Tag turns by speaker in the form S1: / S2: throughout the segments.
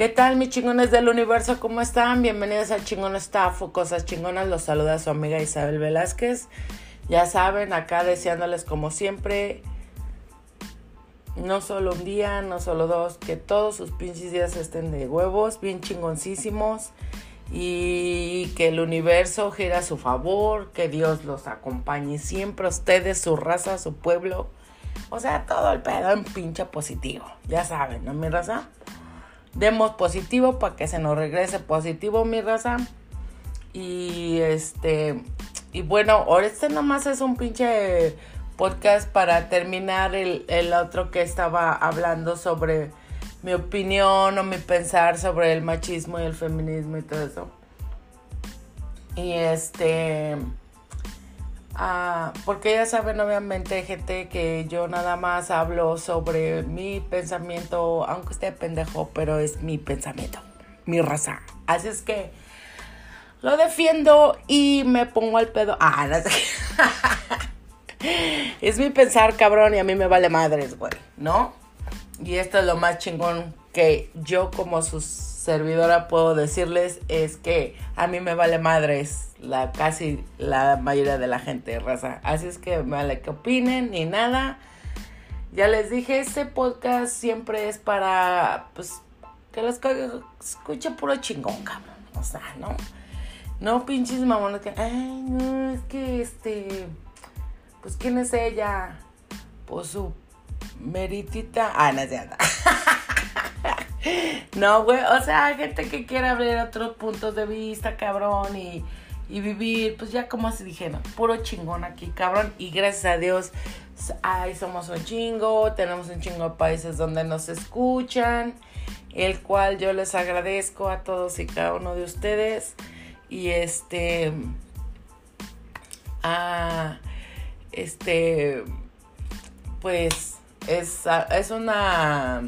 S1: ¿Qué tal, mis chingones del universo? ¿Cómo están? Bienvenidos al Chingón Staff o Cosas Chingonas. Los saluda su amiga Isabel Velázquez. Ya saben, acá deseándoles como siempre, no solo un día, no solo dos, que todos sus pinches días estén de huevos, bien chingoncísimos y que el universo gira a su favor, que Dios los acompañe siempre, ustedes, su raza, su pueblo. O sea, todo el pedo en pinche positivo. Ya saben, ¿no, mi raza? Demos positivo para que se nos regrese positivo, mi raza. Y este, y bueno, este nomás es un pinche podcast para terminar el, el otro que estaba hablando sobre mi opinión o mi pensar sobre el machismo y el feminismo y todo eso. Y este Porque ya saben, obviamente, gente, que yo nada más hablo sobre mi pensamiento, aunque esté pendejo, pero es mi pensamiento, mi raza. Así es que lo defiendo y me pongo al pedo. Ah, no sé. es mi pensar, cabrón, y a mí me vale madres, güey, ¿no? Y esto es lo más chingón que yo como sus servidora puedo decirles es que a mí me vale madres la casi la mayoría de la gente raza. Así es que me vale que opinen ni nada. Ya les dije, este podcast siempre es para pues que los escuche puro chingón, cabrón. O sea, ¿no? No pinches mamones que, ay, no, es que este, pues quién es ella, pues su meritita, ah, no es. No, güey, o sea, gente que quiere abrir otros puntos de vista, cabrón, y, vivir, pues ya como se dijeron, puro chingón aquí, cabrón, y gracias a Dios, ay, somos un chingo, tenemos un chingo de países donde nos escuchan, el cual yo les agradezco a todos y cada uno de ustedes, y este, ah, este, pues, es, es una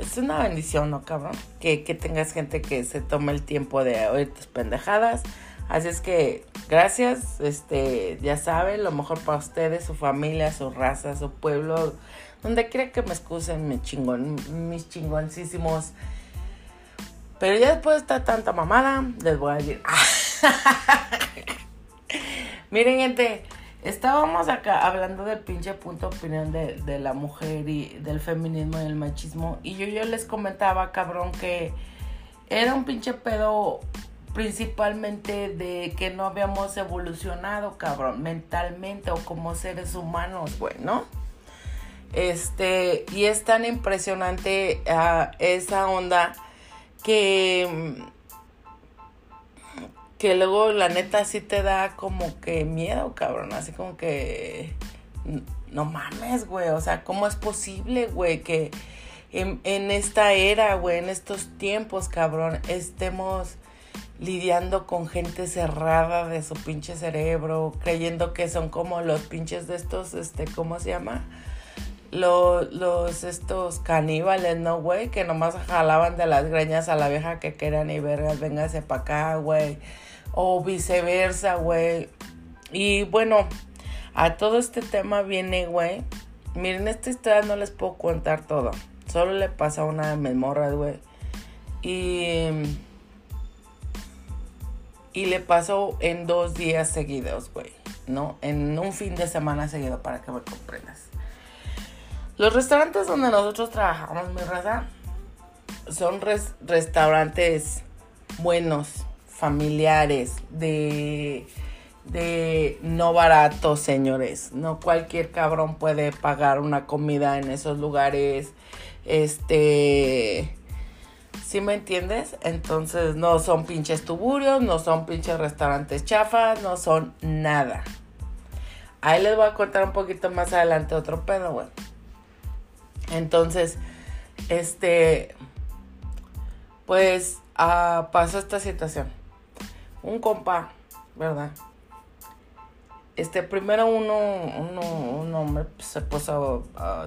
S1: es una bendición, ¿no, cabrón? Que, tengas gente que se tome el tiempo de oír tus pendejadas. Así es que, gracias. Este, ya saben, lo mejor para ustedes, su familia, su raza, su pueblo. Donde quiera que me excusen, mis chingón, mis chingoncísimos. Pero ya después de estar tanta mamada, les voy a decir. Miren, gente. Estábamos acá hablando del pinche punto de opinión de, la mujer y del feminismo y el machismo. Y yo, yo les comentaba, cabrón, que era un pinche pedo principalmente de que no habíamos evolucionado, cabrón, mentalmente o como seres humanos, bueno. Este, y es tan impresionante ah, esa onda que que luego la neta sí te da como que miedo, cabrón, así como que no mames, güey, o sea, ¿cómo es posible, güey, que en, esta era, güey, en estos tiempos, cabrón, estemos lidiando con gente cerrada de su pinche cerebro, creyendo que son como los pinches de estos, este, ¿cómo se llama? Los, los estos caníbales, ¿no, güey? Que nomás jalaban de las greñas a la vieja que querían y vergas, véngase pa' acá, güey o viceversa, güey. Y bueno, a todo este tema viene, güey. Miren, esta historia no les puedo contar todo. Solo le pasa una de mis morras, güey. Y. Y le pasó en dos días seguidos, güey. ¿No? En un fin de semana seguido, para que me comprendas. Los restaurantes donde nosotros trabajamos, mi raza, son restaurantes buenos familiares, de, de no baratos, señores. No cualquier cabrón puede pagar una comida en esos lugares. Este. ¿Sí me entiendes? Entonces no son pinches tuburios, no son pinches restaurantes chafas, no son nada. Ahí les voy a contar un poquito más adelante otro pedo, güey. Entonces, este, pues ah, pasó esta situación un compa, ¿verdad? Este, primero uno, uno, un hombre se puso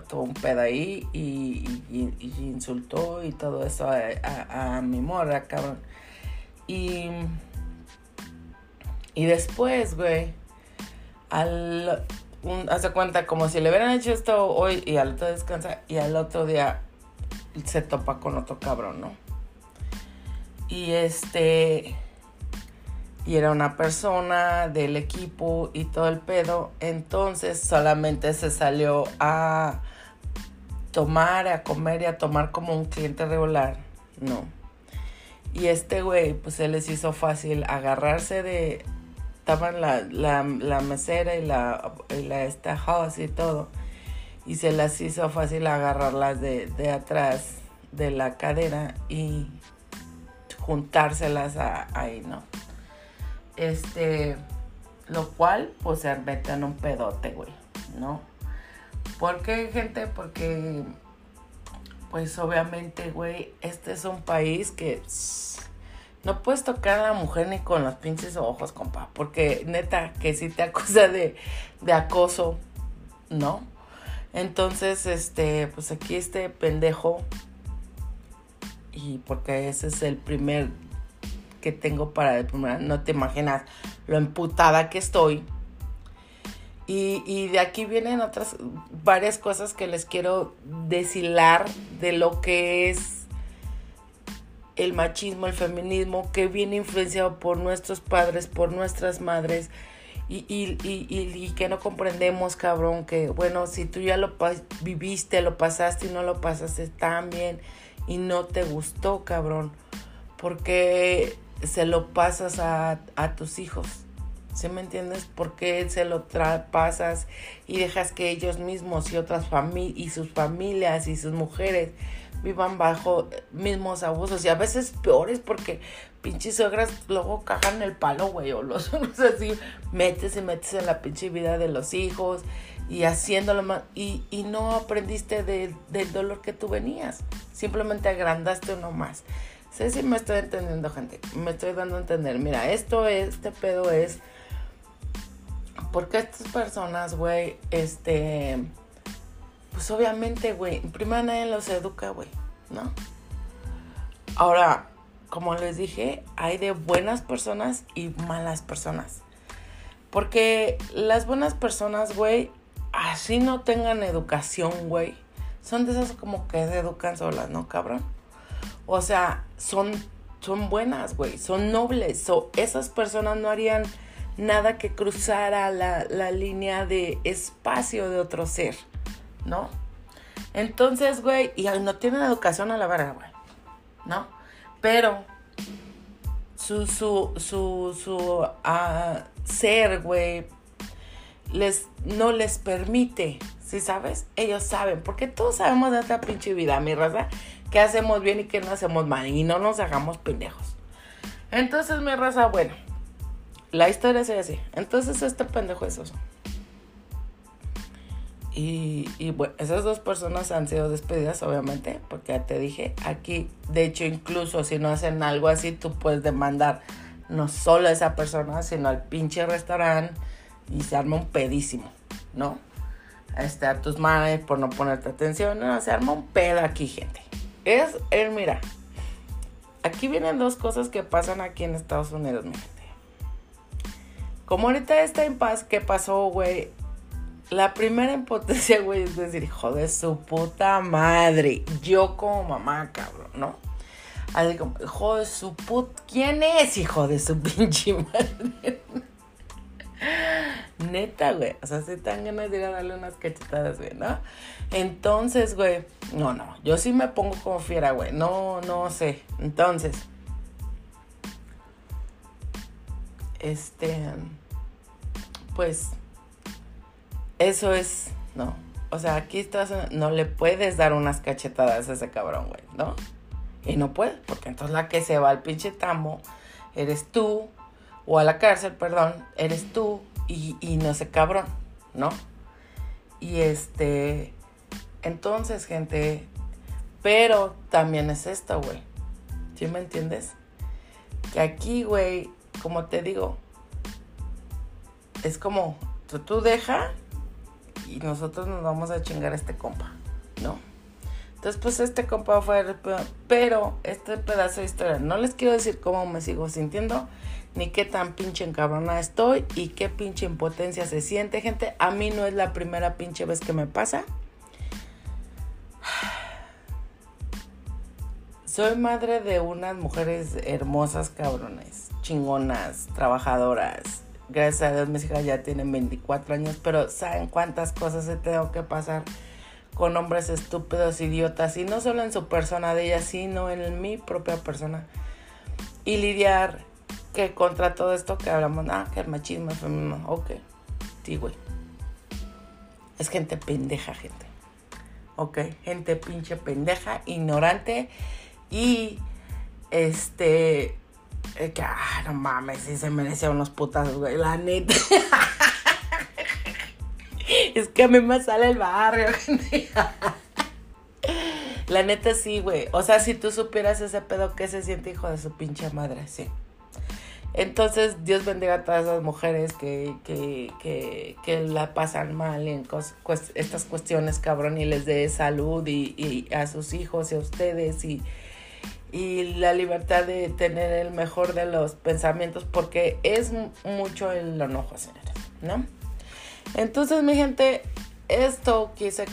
S1: todo un pedo ahí y, insultó y todo eso a, mi morra, cabrón. Y, y después, güey, al, hace cuenta como si le hubieran hecho esto hoy y al otro descansa y al otro día se topa con otro cabrón, ¿no? Y este y era una persona del equipo y todo el pedo, entonces solamente se salió a tomar, a comer y a tomar como un cliente regular, no. Y este güey, pues se les hizo fácil agarrarse de, estaban la, la, mesera y la, y la esta house y todo, y se las hizo fácil agarrarlas de, de atrás de la cadera y juntárselas ahí, ¿no? Este, lo cual, pues se mete en un pedote, güey, ¿no? ¿Por qué, gente? Porque, pues obviamente, güey, este es un país que no puedes tocar a la mujer ni con los pinches ojos, compa. Porque, neta, que si te acusa de, de acoso, ¿no? Entonces, este, pues aquí este pendejo, y porque ese es el primer que tengo para el primer, no te imaginas lo emputada que estoy. Y, y, de aquí vienen otras varias cosas que les quiero deshilar de lo que es el machismo, el feminismo, que viene influenciado por nuestros padres, por nuestras madres, y, y, y, que no comprendemos, cabrón, que bueno, si tú ya lo viviste, lo pasaste y no lo pasaste tan bien y no te gustó, cabrón, porque se lo pasas a, tus hijos. ¿Sí me entiendes? Porque se lo pasas y dejas que ellos mismos y otras familias y sus familias y sus mujeres vivan bajo mismos abusos y a veces peores porque pinches suegras luego cagan el palo, güey, o los así, metes y metes en la pinche vida de los hijos y haciéndolo más y, y no aprendiste del dolor que tú venías, simplemente agrandaste uno más. Sé si me estoy entendiendo, gente. Me estoy dando a entender. Mira, esto, este pedo es. Porque estas personas, güey, este. Pues obviamente, güey, en primera nadie los educa, güey, ¿no? Ahora, como les dije, hay de buenas personas y malas personas. Porque las buenas personas, güey, así no tengan educación, güey, son de esas como que se educan solas, ¿no, cabrón? O sea, son, son buenas, güey, son nobles. o esas personas no harían nada que cruzara la, la línea de espacio de otro ser, ¿no? Entonces, güey, y no tienen educación a la verga, güey, ¿no? Pero su, su, su, su ah, ser, güey, les, no les permite, ¿sí sabes? Ellos saben, porque todos sabemos de esta pinche vida, mi raza, qué hacemos bien y qué no hacemos mal. Y no nos hagamos pendejos. Entonces, mi raza, bueno, la historia es así. Entonces, este pendejo es eso. Y, y, bueno, esas dos personas han sido despedidas, obviamente, porque ya te dije, aquí, de hecho, incluso si no hacen algo así, tú puedes demandar no solo a esa persona, sino al pinche restaurante y se arma un pedísimo, ¿no? Este, a tus madres por no ponerte atención, no, se arma un pedo aquí, gente es el, mira, aquí vienen dos cosas que pasan aquí en Estados Unidos, mi gente. Como ahorita está en paz, ¿qué pasó, güey? La primera impotencia, güey, es decir, hijo de su puta madre. Yo como mamá, cabrón, ¿no? Así como, hijo de su puta... ¿Quién es, hijo de su pinche madre? Neta, güey. O sea, si tan ganas de ir a darle unas cachetadas, güey, ¿no? Entonces, güey, no, no. Yo sí me pongo como fiera, güey. No, no sé. Entonces, este, pues, eso es, no. O sea, aquí estás, no le puedes dar unas cachetadas a ese cabrón, güey, ¿no? Y no puedes, porque entonces la que se va al pinche tambo eres tú, o a la cárcel, perdón, eres tú y, no sé, cabrón, ¿no? Y este, entonces, gente, pero también es esto, güey. ¿Sí me entiendes? Que aquí, güey, como te digo, es como, tú, tú deja y nosotros nos vamos a chingar a este compa, ¿no? Entonces, pues este compa fue, pero este pedazo de historia, no les quiero decir cómo me sigo sintiendo, ni qué tan pinche encabrona estoy y qué pinche impotencia se siente, gente. A mí no es la primera pinche vez que me pasa. soy madre de unas mujeres hermosas, cabrones, chingonas, trabajadoras. Gracias a Dios mis hijas ya tienen 24 años, pero ¿saben cuántas cosas he tenido que pasar con hombres estúpidos, idiotas? Y no solo en su persona de ella, sino en mi propia persona. Y lidiar que contra todo esto que hablamos, ah, que el machismo, el feminismo, ok, sí, güey. Es gente pendeja, gente. Ok, gente pinche pendeja, ignorante y este. Que, ah, no mames, si se merecía unos putas, güey, la neta. es que a mí me sale el barrio, gente. la neta sí, güey. O sea, si tú supieras ese pedo que se siente hijo de su pinche madre, sí. Entonces, Dios bendiga a todas las mujeres que, que, que, la pasan mal en estas cuestiones, cabrón, y les dé salud y, y a sus hijos y a ustedes y, y la libertad de tener el mejor de los pensamientos, porque es mucho el enojo, señores, ¿no? Entonces, mi gente, esto quise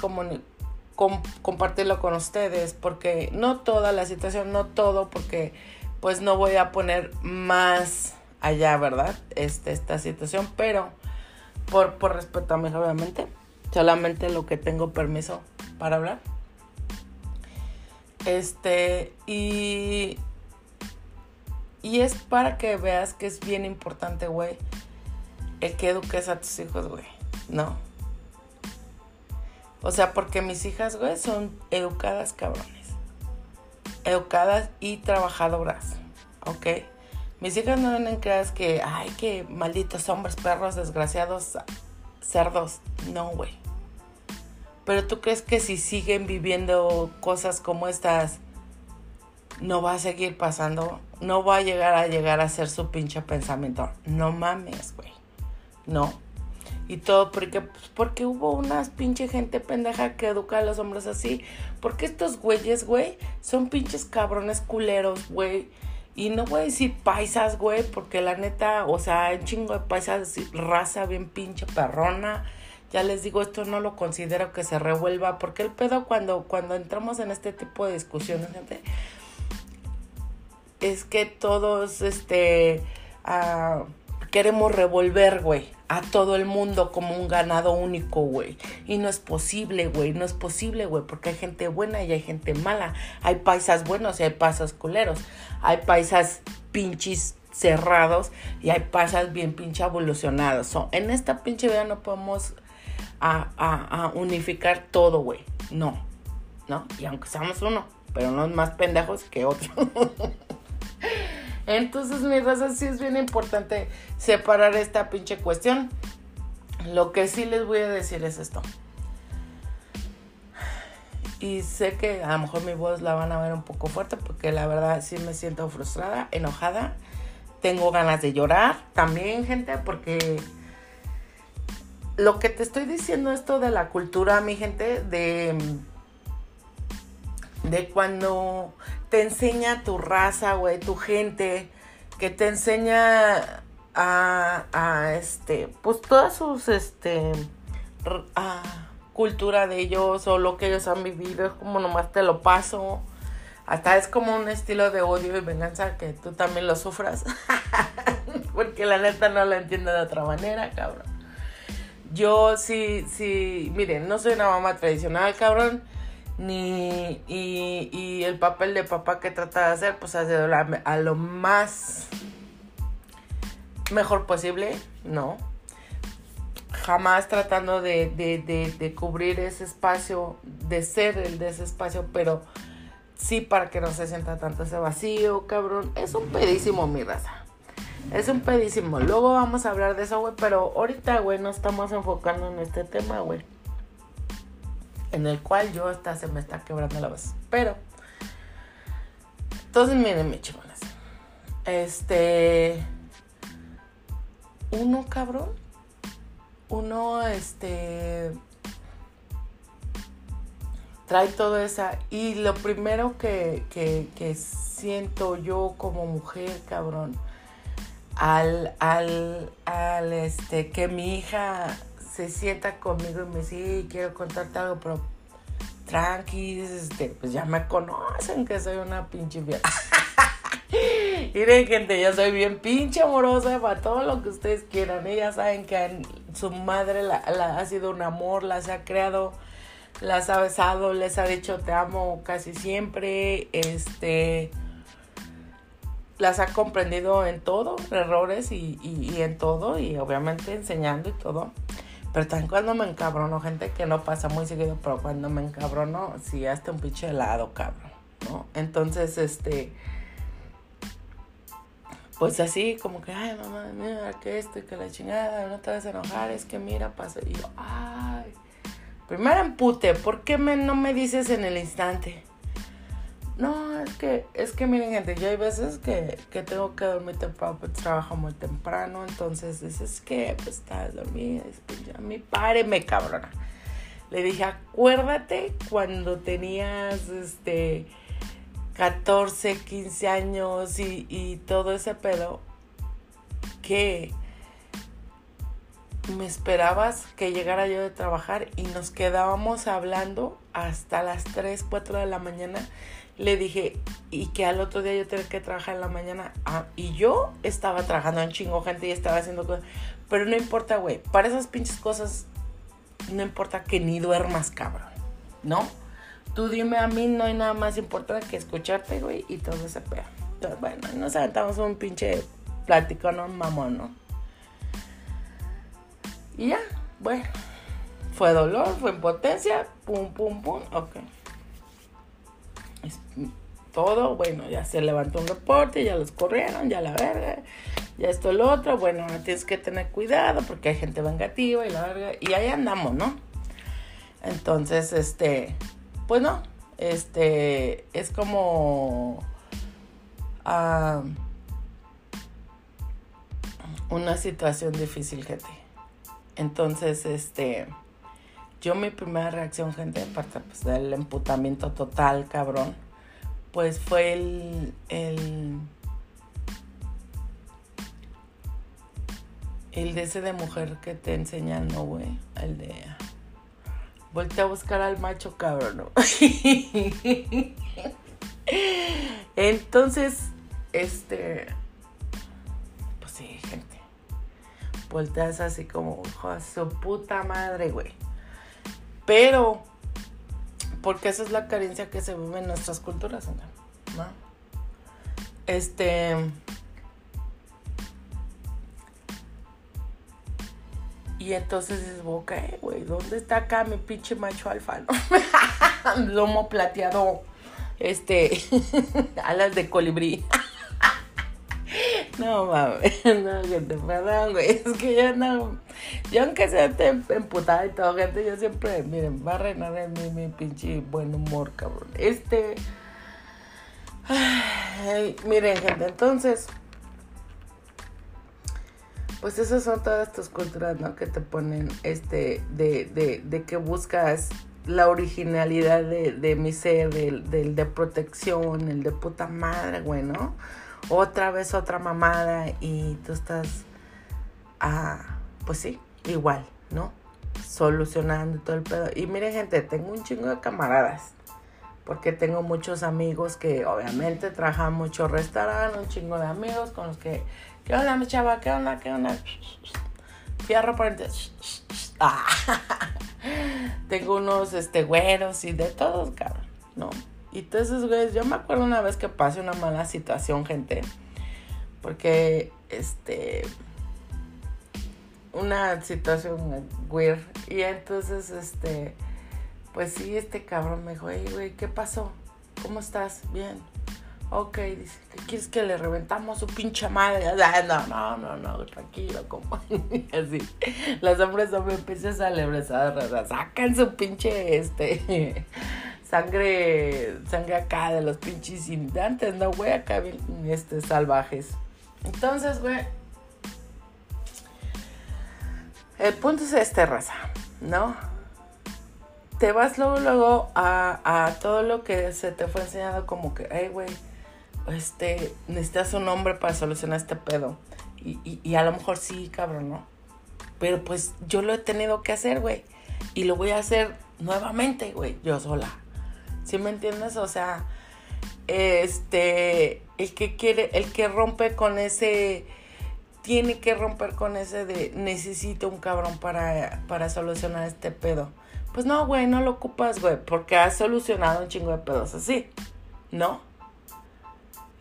S1: compartirlo con ustedes, porque no toda la situación, no todo, porque pues no voy a poner más allá, ¿verdad? Este, esta situación, pero por, por respeto a mí, obviamente, solamente lo que tengo permiso para hablar. Este, y. Y es para que veas que es bien importante, güey, el que eduques a tus hijos, güey. No. O sea, porque mis hijas, güey, son educadas cabrones. Educadas y trabajadoras. ¿Ok? Mis hijas no ven creas que, ay, que malditos hombres, perros, desgraciados, cerdos. No, güey. Pero tú crees que si siguen viviendo cosas como estas, no va a seguir pasando, no va a llegar a llegar a ser su pinche pensamiento. No mames, güey. No. Y todo porque, pues, porque hubo unas pinche gente pendeja que educa a los hombres así. Porque estos güeyes, güey, son pinches cabrones culeros, güey. Y no voy a decir paisas, güey, porque la neta, o sea, hay chingo de paisas, raza bien pinche perrona ya les digo, esto no lo considero que se revuelva, porque el pedo cuando, cuando entramos en este tipo de discusiones, gente, es que todos, este, ah, queremos revolver, güey, a todo el mundo como un ganado único, güey. Y no es posible, güey, no es posible, güey, porque hay gente buena y hay gente mala. Hay paisas buenos y hay paisas culeros. Hay paisas pinches cerrados y hay paisas bien pinche evolucionados. en esta pinche vida no podemos a, unificar todo, güey. No, ¿no? Y aunque seamos uno, pero no más pendejos que otro. Entonces, mi raza, sí es bien importante separar esta pinche cuestión. Lo que sí les voy a decir es esto. Y sé que a lo mejor mi voz la van a ver un poco fuerte porque la verdad sí me siento frustrada, enojada. Tengo ganas de llorar también, gente, porque lo que te estoy diciendo esto de la cultura, mi gente, de, de cuando te enseña tu raza, güey, tu gente, que te enseña a, este, pues todas sus, este, cultura de ellos o lo que ellos han vivido, es como nomás te lo paso. Hasta es como un estilo de odio y venganza que tú también lo sufras. Porque la neta no lo entiendo de otra manera, cabrón. Yo sí, sí, miren, no soy una mamá tradicional, cabrón. Ni, y, el papel de papá que trata de hacer, pues hace a lo más mejor posible, no. Jamás tratando de, de, de, de cubrir ese espacio, de ser el de ese espacio, pero sí para que no se sienta tanto ese vacío, cabrón. Es un pedísimo mi raza. Es un pedísimo. Luego vamos a hablar de eso, güey. Pero ahorita, güey, no estamos enfocando en este tema, güey. En el cual yo hasta se me está quebrando la voz. Pero. Entonces, miren, mi chingones. Este. Uno, cabrón. Uno, este. Trae todo esa. Y lo primero que, que, que siento yo como mujer, cabrón al, al, al, este, que mi hija se sienta conmigo y me dice, quiero contarte algo, pero tranquis, este, pues ya me conocen que soy una pinche fiera. Miren, gente, yo soy bien pinche amorosa para todo lo que ustedes quieran. Ellas saben que su madre la, ha sido un amor, las ha creado, las ha besado, les ha dicho te amo casi siempre. Este las ha comprendido en todo, errores y, y, en todo, y obviamente enseñando y todo. Pero también cuando me encabrono, gente que no pasa muy seguido, pero cuando me encabrono, sí, hasta un pinche helado, cabrón. Entonces, este, pues así, como que, ay, mamá, mira, que esto y que la chingada, no te vas a enojar, es que mira, pasa. Y yo, ay, primero empute, ¿por qué me, no me dices en el instante? No, es que, es que miren gente, yo hay veces que, que tengo que dormir temprano, pues trabajo muy temprano, entonces dices que pues estás dormida, pues ya mi páreme, cabrona. Le dije, acuérdate cuando tenías este 14, 15 años y, y todo ese pedo, que me esperabas que llegara yo de trabajar y nos quedábamos hablando hasta las 3, 4 de la mañana le dije, y que al otro día yo tenía que trabajar en la mañana. Ah, y yo estaba trabajando en chingo gente y estaba haciendo cosas. Pero no importa, güey. Para esas pinches cosas, no importa que ni duermas, cabrón. ¿No? Tú dime a mí, no hay nada más importante que escucharte, güey, y todo ese pedo. Entonces, bueno, nos aventamos un pinche plático, ¿no? Mamón, ¿no? Y ya, bueno. Fue dolor, fue impotencia, pum, pum, pum, ok todo, bueno, ya se levantó un reporte, ya los corrieron, ya la verga, ya esto lo otro, bueno, tienes que tener cuidado porque hay gente vengativa y la verga, y ahí andamos, ¿no? Entonces, este, pues no, este, es como ah, una situación difícil, gente. Entonces, este, yo mi primera reacción, gente, aparte pues, del emputamiento total, cabrón, pues fue el, el, el de ese de mujer que te enseñan, no, güey, el de... Volte a buscar al macho cabrón, ¿no? Entonces, este... Pues sí, gente. Volteas así como, hijo su puta madre, güey. Pero, porque esa es la carencia que se vive en nuestras culturas, ¿no? Este. Y entonces dices, ok, güey, ¿dónde está acá mi pinche macho alfa, no? Lomo plateado, este, alas de colibrí. No mames, no, gente, perdón, güey. Es que yo no. Yo, aunque sea emputada y todo, gente, yo siempre, miren, va a reinar en mí mi pinche buen humor, cabrón. Este. Miren, gente, entonces. Pues esas son todas tus culturas, ¿no? Que te ponen, este, de, de, de que buscas la originalidad de, de mi ser, del, del de protección, el de puta madre, güey, ¿no? Otra vez otra mamada y tú estás, ah, pues sí, igual, ¿no? Solucionando todo el pedo. Y miren gente, tengo un chingo de camaradas. Porque tengo muchos amigos que obviamente trabajan mucho restaurante, un chingo de amigos con los que, ¿qué onda mi chava? ¿Qué onda? ¿Qué onda? Fierro por ah. Tengo unos este güeros y de todos, cabrón, ¿no? Y entonces, güey, yo me acuerdo una vez que pasé una mala situación, gente. Porque, este, una situación weird. Y entonces, este, pues sí, este cabrón me dijo, hey, güey, ¿qué pasó? ¿Cómo estás? Bien. Ok, dice, ¿qué quieres que le reventamos su pinche madre? no, no, no, no, tranquilo, como así. Los hombres son bien pinches alebrezados, sacan su pinche, este, sangre, sangre acá de los pinches inmigrantes, ¿no, güey? Acá bien, este, salvajes. Entonces, güey, el punto es este, raza, ¿no? Te vas luego, luego a, a todo lo que se te fue enseñado como que, hey, güey, este, necesitas un hombre para solucionar este pedo. Y, y, y a lo mejor sí, cabrón, ¿no? Pero pues yo lo he tenido que hacer, güey. Y lo voy a hacer nuevamente, güey, yo sola. ¿Sí me entiendes? O sea, este, el que quiere, el que rompe con ese, tiene que romper con ese de necesito un cabrón para, para solucionar este pedo. Pues no, güey, no lo ocupas, güey, porque has solucionado un chingo de pedos así, ¿no?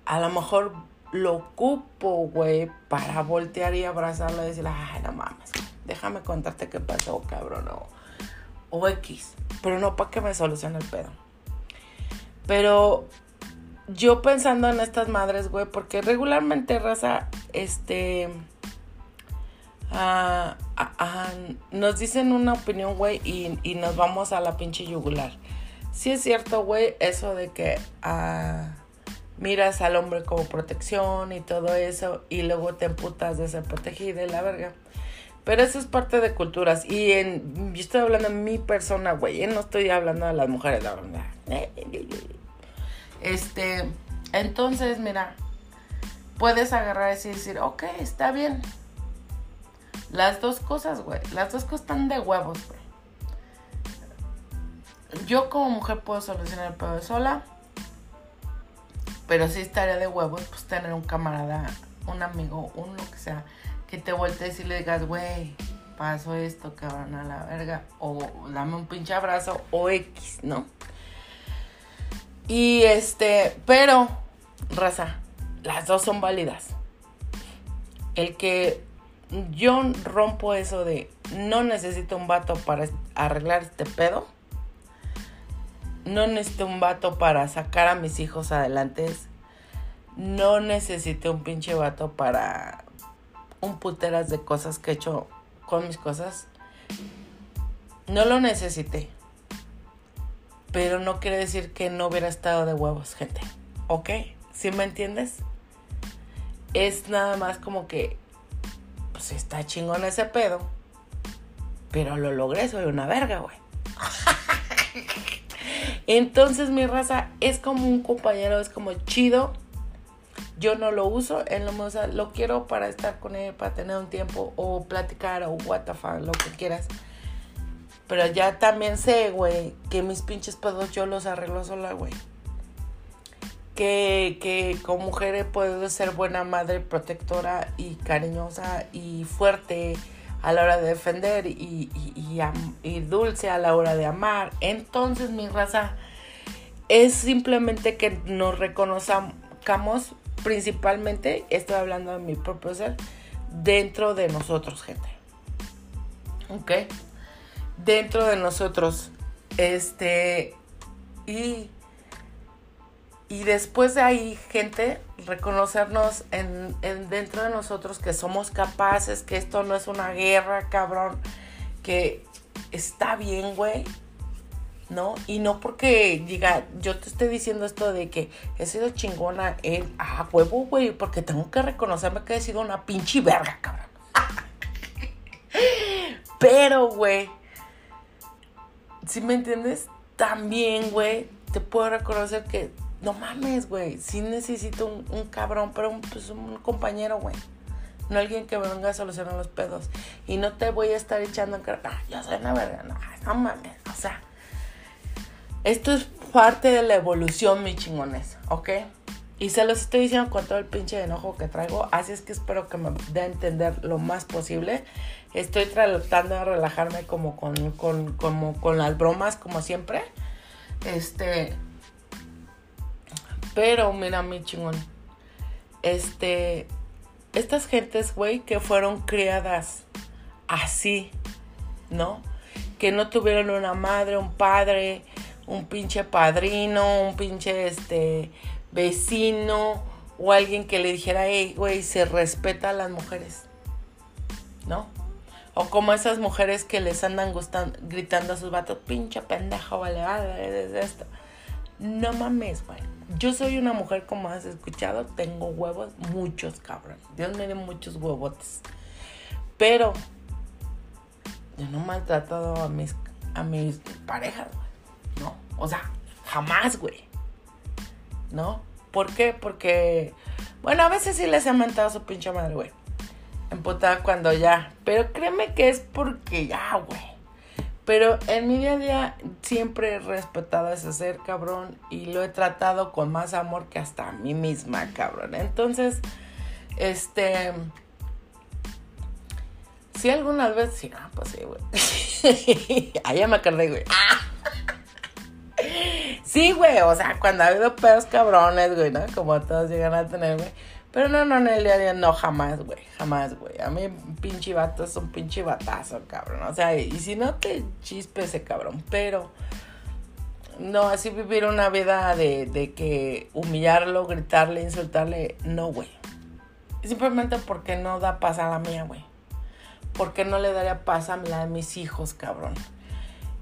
S1: A lo mejor lo ocupo, güey, para voltear y abrazarlo y decirle, ay, no mames, déjame contarte qué pasó, cabrón, o, o X, pero no para que me solucione el pedo. Pero yo pensando en estas madres, güey, porque regularmente, raza, este Ah, ah, ah, nos dicen una opinión, güey, y, nos vamos a la pinche yugular. Sí es cierto, güey, eso de que miras al hombre como protección y todo eso, y luego te emputas de ser protegida y la verga. Pero eso es parte de culturas. Y en, yo estoy hablando de mi persona, güey. No estoy hablando de las mujeres, la verdad. Este, entonces, mira, puedes agarrar y decir, ok, está bien. Las dos cosas, güey. Las dos cosas están de huevos, güey. Yo como mujer puedo solucionar el pedo sola. Pero sí estaría de huevos, pues tener un camarada, un amigo, un lo que sea, que te voltees y le digas, güey, pasó esto, cabrón, a la verga. O dame un pinche abrazo, o X, ¿no? Y este, pero, raza, las dos son válidas. El que yo rompo eso de no necesito un vato para arreglar este pedo. No necesito un vato para sacar a mis hijos adelante. No necesito un pinche vato para un puteras de cosas que he hecho con mis cosas. No lo necesité. Pero no quiere decir que no hubiera estado de huevos, gente. ¿Ok? ¿Sí me entiendes? Es nada más como que pues está chingón ese pedo. Pero lo logré, soy una verga, güey. Entonces mi raza es como un compañero, es como chido. Yo no lo uso, él no me lo quiero para estar con él, para tener un tiempo o platicar o what the fuck, lo que quieras. Pero ya también sé, güey, que mis pinches pedos yo los arreglo sola, güey que, como mujer he ser buena madre, protectora y cariñosa y fuerte a la hora de defender y, y, dulce a la hora de amar. Entonces mi raza es simplemente que nos reconozcamos principalmente, estoy hablando de mi propio ser, dentro de nosotros, gente. ¿Ok? Dentro de nosotros. Este, y y después de ahí, gente, reconocernos en, dentro de nosotros que somos capaces, que esto no es una guerra, cabrón, que está bien, güey, ¿no? Y no porque diga, yo te estoy diciendo esto de que he sido chingona en, ah, huevo, güey, porque tengo que reconocerme que he sido una pinche verga, cabrón. Pero, güey, si me entiendes? También, güey, te puedo reconocer que no mames, güey, sí necesito un, cabrón, pero un, pues, un compañero, güey. No alguien que me venga a solucionar los pedos. Y no te voy a estar echando en cara, ah, yo soy una verga, no, mames, o sea. Esto es parte de la evolución, mi chingones, ¿ok? Y se los estoy diciendo con todo el pinche enojo que traigo, así es que espero que me dé a entender lo más posible. Estoy tratando de relajarme como con, con, como con las bromas, como siempre. Este, pero mira mi chingón. Este, estas gentes, güey, que fueron criadas así, ¿no? Que no tuvieron una madre, un padre, un pinche padrino, un pinche este vecino o alguien que le dijera, hey, güey, se respeta a las mujeres, ¿no? O como esas mujeres que les andan gustando, gritando a sus vatos, pinche pendejo, vale, vale, esto. No mames, güey yo soy una mujer, como has escuchado, tengo huevos, muchos, cabrón. Dios me dio muchos huevotes. Pero yo no he maltratado a mis, a mis parejas, güey. No, o sea, jamás, güey. ¿No? ¿Por qué? Porque, bueno, a veces sí les he mentado a su pinche madre, güey. Emputada cuando ya. Pero créeme que es porque ya, güey. Pero en mi día a día siempre he respetado ese ser, cabrón, y lo he tratado con más amor que hasta a mí misma, cabrón. Entonces, este... Si alguna vez... Sí, ah, pues sí, güey. ah, ya me acordé, güey. Sí, güey, o sea, cuando ha habido pedos cabrones, güey, ¿no? Como todos llegan a tener, güey. Pero no, no, en el día a día no, jamás, güey, jamás, güey. A mí pinche vato es un pinche batazo, cabrón. O sea, y si no te chispe ese cabrón, pero no, así vivir una vida de, de que humillarlo, gritarle, insultarle, no, güey. Simplemente porque no da paz a la mía, güey. Porque no le daría paz a la de mis hijos, cabrón.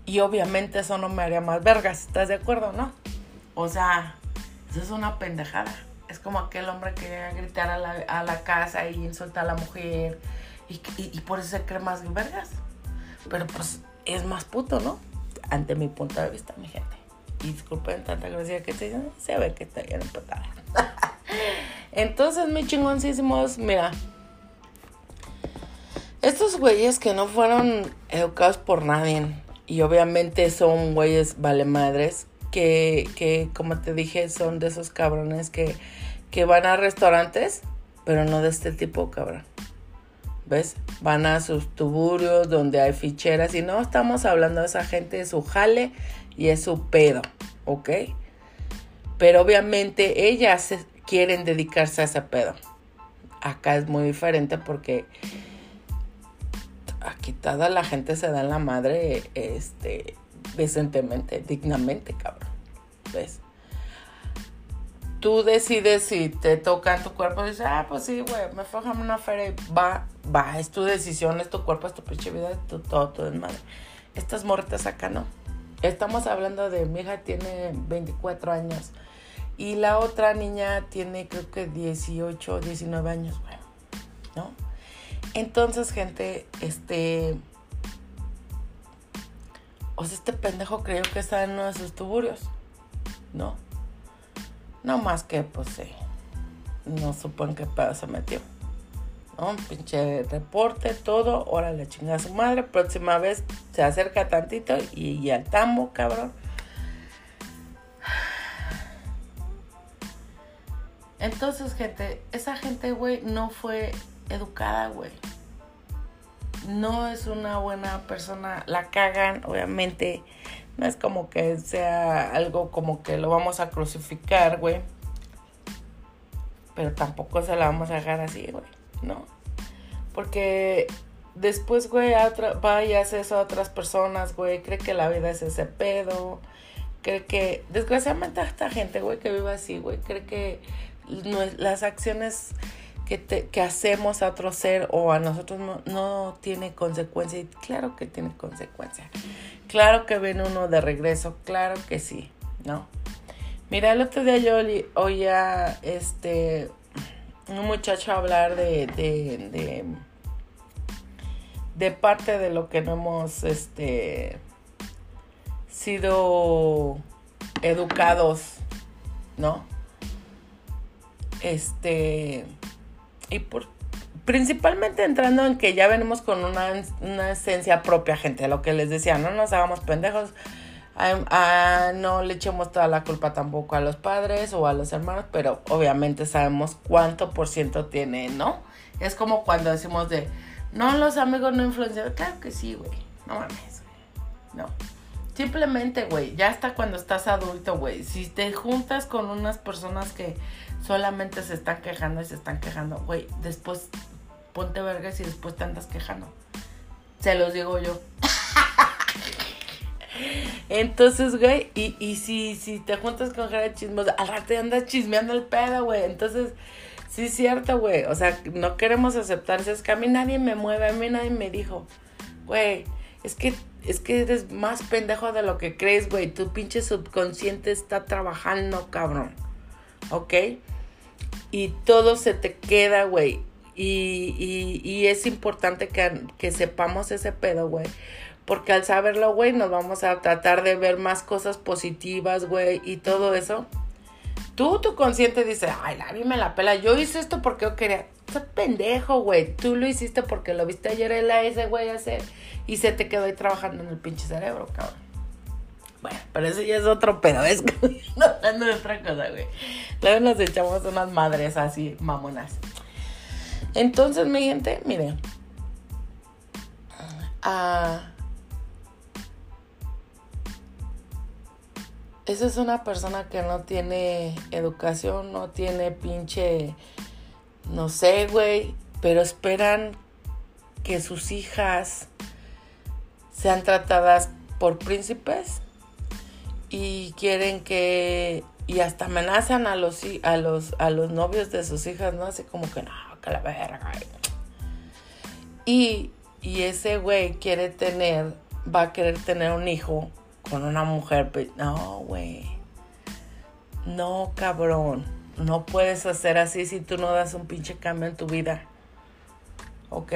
S1: Y obviamente eso no me haría más vergas, ¿estás de acuerdo, no? O sea, eso es una pendejada. Es como aquel hombre que llega a gritar a la, casa y insulta a la mujer y, por eso se cree más vergas. Pero pues es más puto, ¿no? Ante mi punto de vista, mi gente. Y disculpen tanta grosería que te dicen, se ve que está bien emputada. Entonces, mis chingoncísimos, mira. Estos güeyes que no fueron educados por nadie y obviamente son güeyes vale madres que, que, como te dije, son de esos cabrones que, que van a restaurantes, pero no de este tipo, cabrón. ¿Ves? Van a sus tuburios donde hay ficheras y no estamos hablando de esa gente, es su jale y es su pedo, ¿ok? Pero obviamente ellas quieren dedicarse a ese pedo. Acá es muy diferente porque aquí toda la gente se da en la madre, este, decentemente, dignamente, cabrón. ¿Ves? Tú decides si te toca en tu cuerpo, dices, ah, pues sí, güey, me fojan una feria y va, va, es tu decisión, es tu cuerpo, es tu pinche vida, es tu, todo, tu desmadre. Estas morritas acá no. Estamos hablando de mi hija tiene 24 años y la otra niña tiene creo que 18, 19 años, güey, ¿no? Entonces, gente, este o sea, este pendejo creyó que estaba en uno de sus tuburios. No. No más que, pues, sí. No supo en qué pedo se metió. ¿No? Un pinche reporte, todo. Órale, chinga a su madre. Próxima vez se acerca tantito y, y al tambo, cabrón. Entonces, gente, esa gente, güey, no fue educada, güey no es una buena persona, la cagan, obviamente. No es como que sea algo como que lo vamos a crucificar, güey. Pero tampoco se la vamos a dejar así, güey, ¿no? Porque después, güey, va y hace eso a otras personas, güey. Cree que la vida es ese pedo. Cree que, desgraciadamente, esta gente, güey, que vive así, güey, cree que las acciones que, hacemos a otro ser o a nosotros no, tiene consecuencia. Y claro que tiene consecuencia. Claro que viene uno de regreso, claro que sí, ¿no? Mira, el otro día yo oía este, un muchacho hablar de, de, de, parte de lo que no hemos este, sido educados, ¿no? Este y por, principalmente entrando en que ya venimos con una, esencia propia, gente, lo que les decía, no nos hagamos pendejos, no le echemos toda la culpa tampoco a los padres o a los hermanos, pero obviamente sabemos cuánto por ciento tiene, ¿no? Es como cuando decimos de, no, los amigos no influencian, claro que sí, güey, no mames, güey, no. Simplemente, güey, ya hasta cuando estás adulto, güey, si te juntas con unas personas que solamente se están quejando y se están quejando, güey, después ponte vergas y después te andas quejando. Se los digo yo. Entonces, güey, y, y si, si te juntas con gente chismosa, al rato andas chismeando el pedo, güey. Entonces, sí es cierto, güey. O sea, no queremos aceptar. Es que a mí nadie me mueve, a mí nadie me dijo, güey, es que, es que eres más pendejo de lo que crees, güey. Tu pinche subconsciente está trabajando, cabrón. ¿Ok? Y todo se te queda, güey. Y, y, y, es importante que, que sepamos ese pedo, güey. Porque al saberlo, güey, nos vamos a tratar de ver más cosas positivas, güey, y todo eso. Tú, tu consciente dice, ay, a mí me la pela. Yo hice esto porque yo quería. Estás pendejo, güey. Tú lo hiciste porque lo viste ayer en la ese güey hacer. Y se te quedó ahí trabajando en el pinche cerebro, cabrón. Bueno, pero eso ya es otro pedo. Es hablando de otra cosa, güey. Luego nos echamos unas madres así, mamonas. Entonces, mi gente, miren. Ah. esa es una persona que no tiene educación, no tiene pinche, no sé, güey, pero esperan que sus hijas sean tratadas por príncipes y quieren que y hasta amenazan a los a los a los novios de sus hijas, no así como que no, que la. Y y ese güey quiere tener va a querer tener un hijo con una mujer. No, güey. No, cabrón. No puedes hacer así si tú no das un pinche cambio en tu vida. Ok.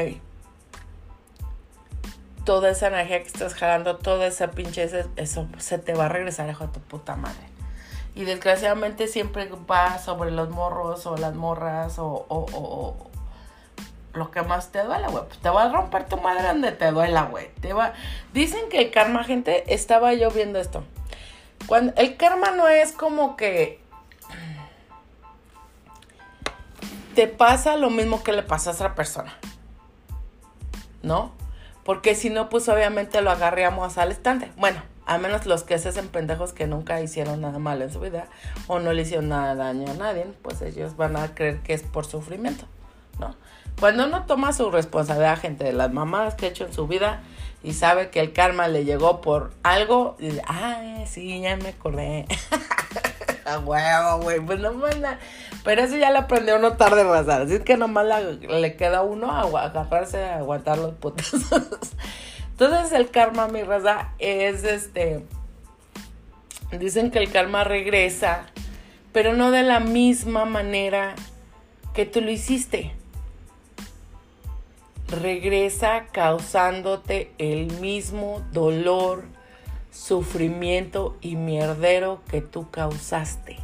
S1: Toda esa energía que estás jalando, toda esa pinche, eso se te va a regresar, hijo de tu puta madre. Y desgraciadamente siempre va sobre los morros o las morras o, o lo que más te duele, güey. Pues te va a romper tu madre donde te duela, güey. Te va... Dicen que el karma, gente, estaba yo viendo esto. Cuando el karma no es como que te pasa lo mismo que le pasa a otra persona. ¿No? Porque si no, pues obviamente lo agarríamos al instante. Bueno, a menos los que se hacen pendejos que nunca hicieron nada malo en su vida o no le hicieron nada daño a nadie, pues ellos van a creer que es por sufrimiento, ¿no? Cuando uno toma su responsabilidad, gente, de las mamadas que ha hecho en su vida y sabe que el karma le llegó por algo, y ay, sí, ya me acordé. huevo, güey, pues no manda. Pero eso ya lo aprendió uno tarde más Así que nomás le queda uno a agarrarse a aguantar los putos. Entonces el karma, mi raza, es este. Dicen que el karma regresa, pero no de la misma manera que tú lo hiciste regresa causándote el mismo dolor, sufrimiento y mierdero que tú causaste.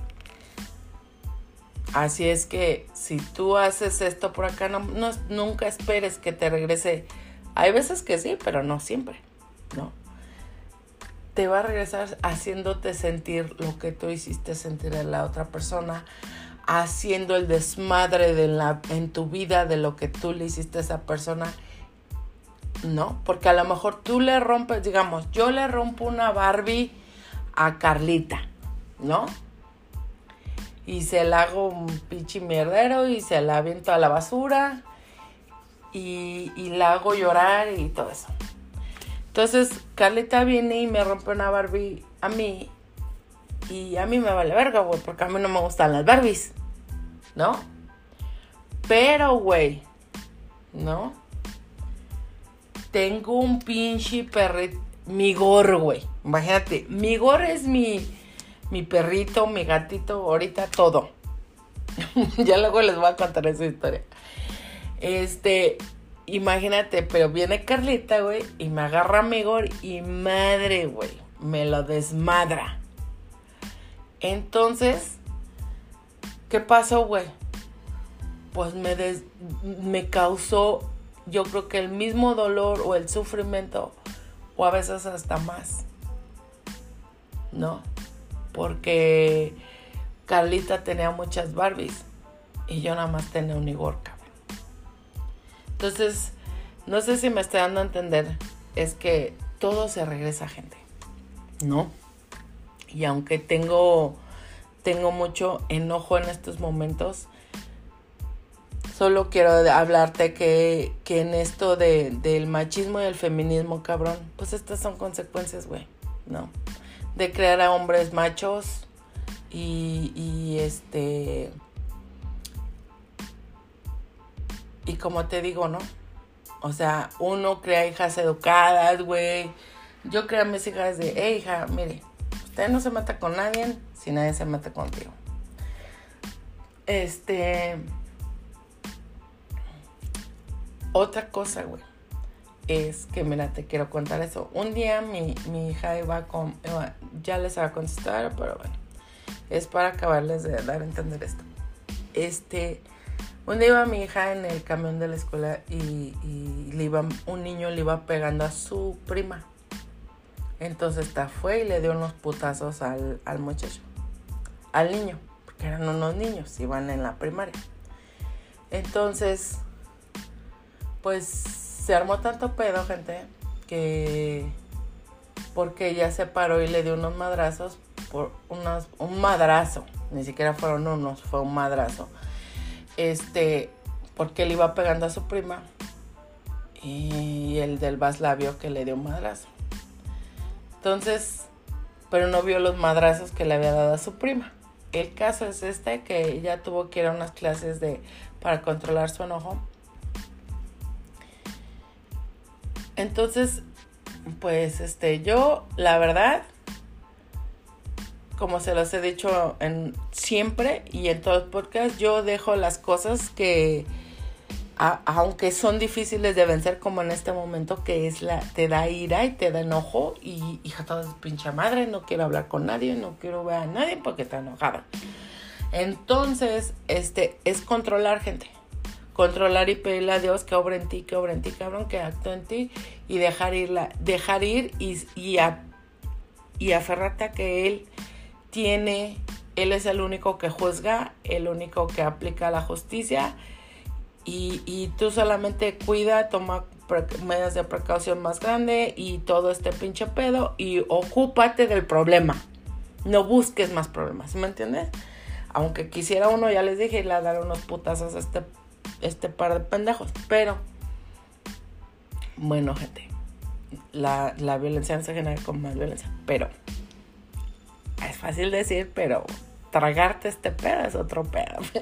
S1: Así es que si tú haces esto por acá, no, nunca esperes que te regrese. Hay veces que sí, pero no siempre, ¿no? Te va a regresar haciéndote sentir lo que tú hiciste sentir a la otra persona, haciendo el desmadre de la, en tu vida de lo que tú le hiciste a esa persona. No, porque a lo mejor tú le rompes, digamos, yo le rompo una Barbie a Carlita, ¿no? Y se la hago un pinche mierdero y se la aviento a la basura y, y la hago llorar y todo eso. Entonces Carlita viene y me rompe una Barbie a mí y a mí me vale verga, güey, porque a mí no me gustan las Barbies. ¿no? Pero, güey, ¿no? Tengo un pinche perrito, mi gorro, güey. Imagínate, mi gorro es mi, mi perrito, mi gatito, ahorita todo. ya luego les voy a contar esa historia. Este, imagínate, pero viene Carlita, güey, y me agarra mi gorro y madre, güey, me lo desmadra. Entonces, ¿Qué pasó, güey? Pues me, me causó, yo creo que el mismo dolor o el sufrimiento, o a veces hasta más. ¿No? Porque Carlita tenía muchas Barbies y yo nada más tenía un Igor, cabrón. Entonces, no sé si me estoy dando a entender, es que todo se regresa, gente. ¿No? Y aunque tengo tengo mucho enojo en estos momentos. Solo quiero hablarte que, en esto del machismo y el feminismo, cabrón, pues estas son consecuencias, güey, ¿no? De crear a hombres machos y, y este... Y como te digo, ¿no? O sea, uno crea hijas educadas, güey. Yo creo a mis hijas de, hey, hija, mire, usted no se mata con nadie, si nadie se mete contigo. Este. Otra cosa, güey, es que, mira, te quiero contar eso. Un día mi, hija iba con. ya les va a contestar, pero bueno. Es para acabarles de dar a entender esto. Este, un día iba mi hija en el camión de la escuela y, le iba, un niño le iba pegando a su prima. Entonces esta fue y le dio unos putazos al, al muchacho, al niño, porque eran unos niños, iban en la primaria. Entonces, pues se armó tanto pedo, gente, que porque ella se paró y le dio unos madrazos por unos, un madrazo, ni siquiera fueron unos, fue un madrazo. Este, porque él iba pegando a su prima y el del Vaslabio que le dio un madrazo. Entonces, pero no vio los madrazos que le había dado a su prima. El caso es este que ella tuvo que ir a unas clases de para controlar su enojo. Entonces, pues este, yo, la verdad, como se los he dicho en siempre y en todos los podcasts, yo dejo las cosas que, aunque son difíciles de vencer, como en este momento, que es la, te da ira y te da enojo, y hija, toda es pincha madre, no quiero hablar con nadie, no quiero ver a nadie porque está enojada. Entonces, este, es controlar gente controlar y pedirle a Dios que obre en ti, que obre en ti, cabrón, que actúe en ti y dejar ir, la, dejar ir y, y, y aferrarte a que Él tiene, Él es el único que juzga, el único que aplica la justicia y, y tú solamente cuida, toma medidas de precaución más grande y todo este pinche pedo y ocúpate del problema. No busques más problemas, ¿me entiendes? Aunque quisiera uno, ya les dije, le dar unos putazos a este este par de pendejos. Pero, bueno, gente, la, la violencia no se genera con más violencia. Pero, es fácil decir, pero tragarte este pedo es otro pedo.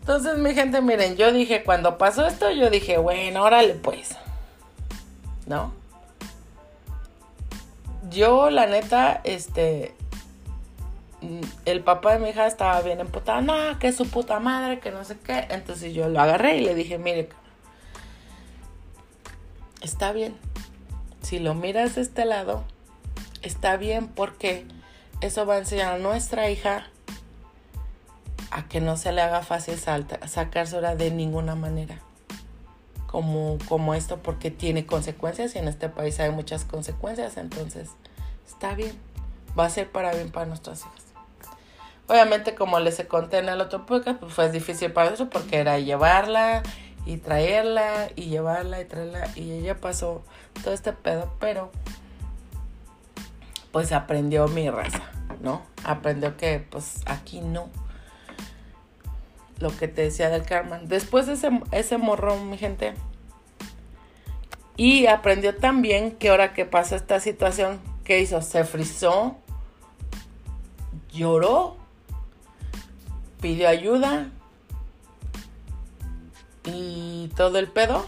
S1: Entonces, mi gente, miren, yo dije, cuando pasó esto, yo dije, bueno, órale pues. ¿No? Yo, la neta, este, el papá de mi hija estaba bien emputado, no, que es su puta madre, que no sé qué. Entonces yo lo agarré y le dije, mire, está bien. Si lo miras de este lado, está bien porque eso va a enseñar a nuestra hija a que no se le haga fácil sacarse hora de ninguna manera. Como, como esto porque tiene consecuencias y en este país hay muchas consecuencias, entonces está bien, va a ser para bien para nuestras hijas. Obviamente, como les conté en el otro podcast, pues fue difícil para eso porque era llevarla y traerla y llevarla y traerla y ella pasó todo este pedo, pero pues aprendió mi raza, ¿no? Aprendió que pues aquí no. Lo que te decía del karma. Después de ese, ese morrón, mi gente. Y aprendió también que ahora que pasa esta situación, ¿qué hizo? Se frizó, lloró pidió ayuda y todo el pedo,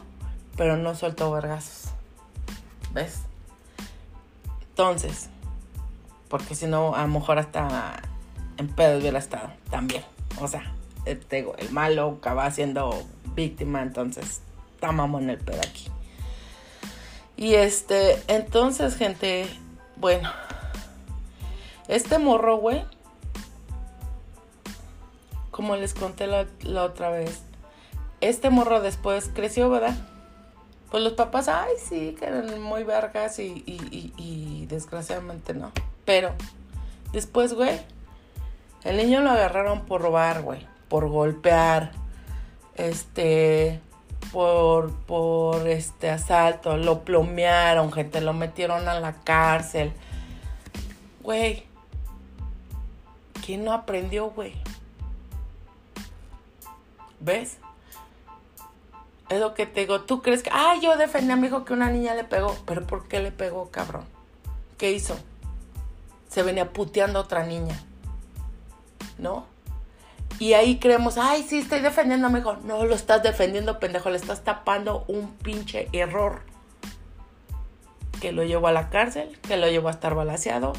S1: pero no soltó vergazos. ¿Ves? Entonces, porque si no, a lo mejor hasta en pedo hubiera estado también. O sea, el, el malo acaba siendo víctima, entonces, tomamos en el pedo aquí. Y este, entonces, gente, bueno, este morro, güey, como les conté la, otra vez, este morro después creció, ¿verdad? Pues los papás, ay, sí, que eran muy vergas y, y, y, desgraciadamente no. Pero después, güey, el niño lo agarraron por robar, güey, por golpear, este, por, por este asalto, lo plomearon, gente, lo metieron a la cárcel. Güey, ¿quién no aprendió, güey? ¿Ves? Es lo que te digo. Tú crees que, ah, yo defendí a mi hijo que una niña le pegó. Pero ¿por qué le pegó, cabrón? ¿Qué hizo? Se venía puteando a otra niña. ¿No? Y ahí creemos, ay, sí, estoy defendiendo a mi hijo. No lo estás defendiendo, pendejo. Le estás tapando un pinche error. Que lo llevó a la cárcel, que lo llevó a estar balaseado,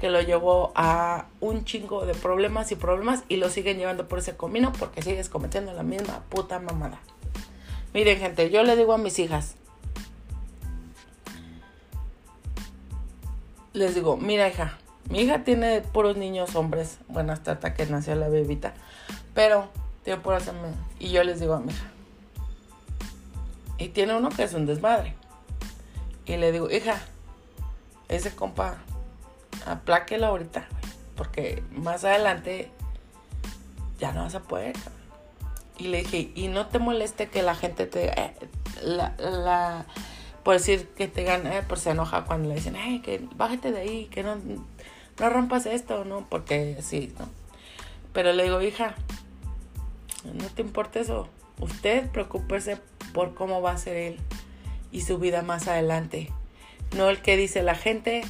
S1: que lo llevó a un chingo de problemas y problemas y lo siguen llevando por ese camino porque sigues cometiendo la misma puta mamada. Miren gente, yo le digo a mis hijas, les digo, mira hija, Mi hija tiene puros niños hombres. Bueno, hasta, que nació la bebita. Pero tiene puros Y yo les digo a mi hija. Y tiene uno que es un desmadre. Y le digo, hija, ese compa, apláquelo ahorita. Porque más adelante ya no vas a poder. Y le dije, y no te moleste que la gente te... Eh, la, la, por decir que te gana, eh, por se enoja cuando le dicen, hey, que bájate de ahí, que no, no rompas esto, ¿no? Porque sí, ¿no? Pero le digo, hija, no te importa eso. Usted preocúpese por cómo va a ser él y su vida más adelante. No el que dice la gente,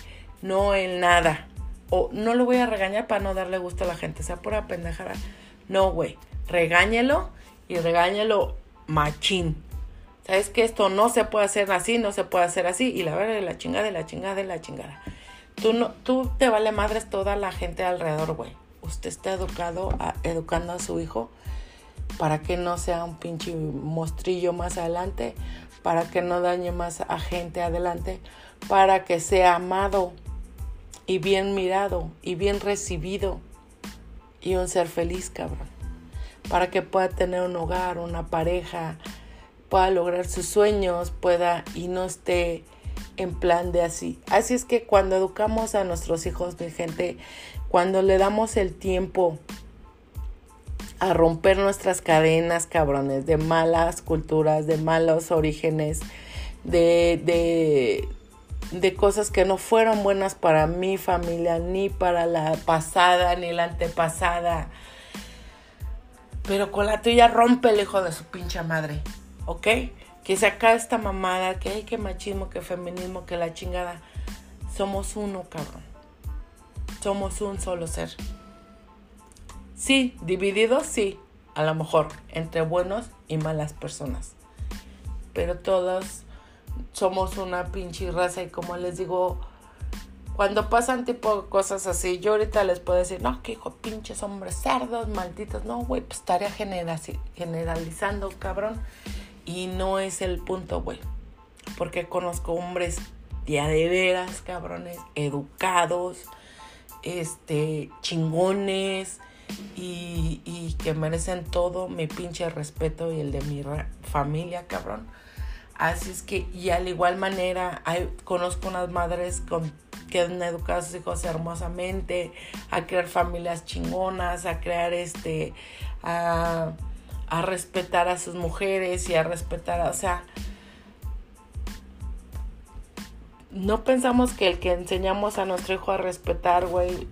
S1: no el nada. O no lo voy a regañar para no darle gusto a la gente, sea pura pendejada. No, güey. Regáñelo y regáñelo machín. ¿Sabes que esto no se puede hacer así, no se puede hacer así? Y la verdad de la chingada, de la chingada, de la chingada. Tú, no, tú te vale madres toda la gente alrededor, güey. Usted está educado, educando a su hijo para que no sea un pinche mostrillo más adelante, para que no dañe más a gente adelante, para que sea amado y bien mirado y bien recibido y un ser feliz, cabrón. Para que pueda tener un hogar, una pareja, pueda lograr sus sueños, pueda y no esté en plan de así. Así es que cuando educamos a nuestros hijos, mi gente, cuando le damos el tiempo a romper nuestras cadenas, cabrones, de malas culturas, de malos orígenes, de, de, de cosas que no fueron buenas para mi familia, ni para la pasada, ni la antepasada. Pero con la tuya rompe el hijo de su pincha madre. ¿ok? Que se acaba esta mamada, que hay que machismo, que feminismo, que la chingada. Somos uno, cabrón. Somos un solo ser. Sí, divididos, sí, a lo mejor, entre buenos y malas personas. Pero todos somos una pinche raza y como les digo, cuando pasan tipo cosas así, yo ahorita les puedo decir, no, que hijo pinches hombres cerdos, malditos, no, güey, pues estaría generalizando, cabrón. Y no es el punto, güey. Porque conozco hombres ya de veras, cabrones, educados, este, chingones y, y, que merecen todo mi pinche respeto y el de mi familia, cabrón. Así es que, y al igual manera, conozco unas madres con, que han educado a sus hijos hermosamente, a crear familias chingonas, a crear este, a respetar a sus mujeres y a respetar, o sea, no pensamos que el que enseñamos a nuestro hijo a respetar, güey,